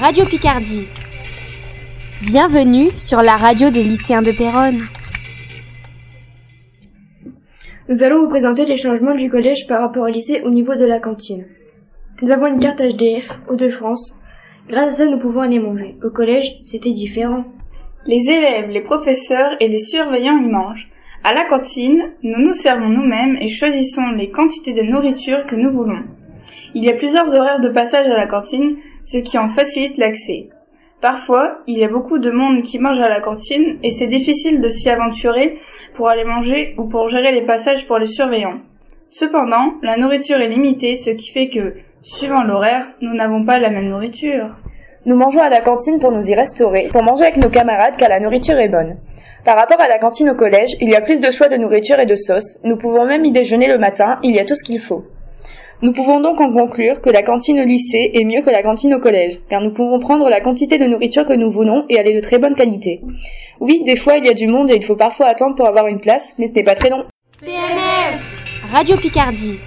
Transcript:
Radio Picardie. Bienvenue sur la radio des lycéens de Péronne. Nous allons vous présenter les changements du collège par rapport au lycée au niveau de la cantine. Nous avons une carte HDF aux de France. Grâce à ça, nous pouvons aller manger. Au collège, c'était différent. Les élèves, les professeurs et les surveillants y mangent. À la cantine, nous nous servons nous-mêmes et choisissons les quantités de nourriture que nous voulons. Il y a plusieurs horaires de passage à la cantine, ce qui en facilite l'accès. Parfois, il y a beaucoup de monde qui mange à la cantine et c'est difficile de s'y aventurer pour aller manger ou pour gérer les passages pour les surveillants. Cependant, la nourriture est limitée, ce qui fait que, suivant l'horaire, nous n'avons pas la même nourriture. Nous mangeons à la cantine pour nous y restaurer, pour manger avec nos camarades car la nourriture est bonne. Par rapport à la cantine au collège, il y a plus de choix de nourriture et de sauces. Nous pouvons même y déjeuner le matin, il y a tout ce qu'il faut. Nous pouvons donc en conclure que la cantine au lycée est mieux que la cantine au collège, car nous pouvons prendre la quantité de nourriture que nous voulons et elle est de très bonne qualité. Oui, des fois il y a du monde et il faut parfois attendre pour avoir une place, mais ce n'est pas très long. PNF Radio Picardie.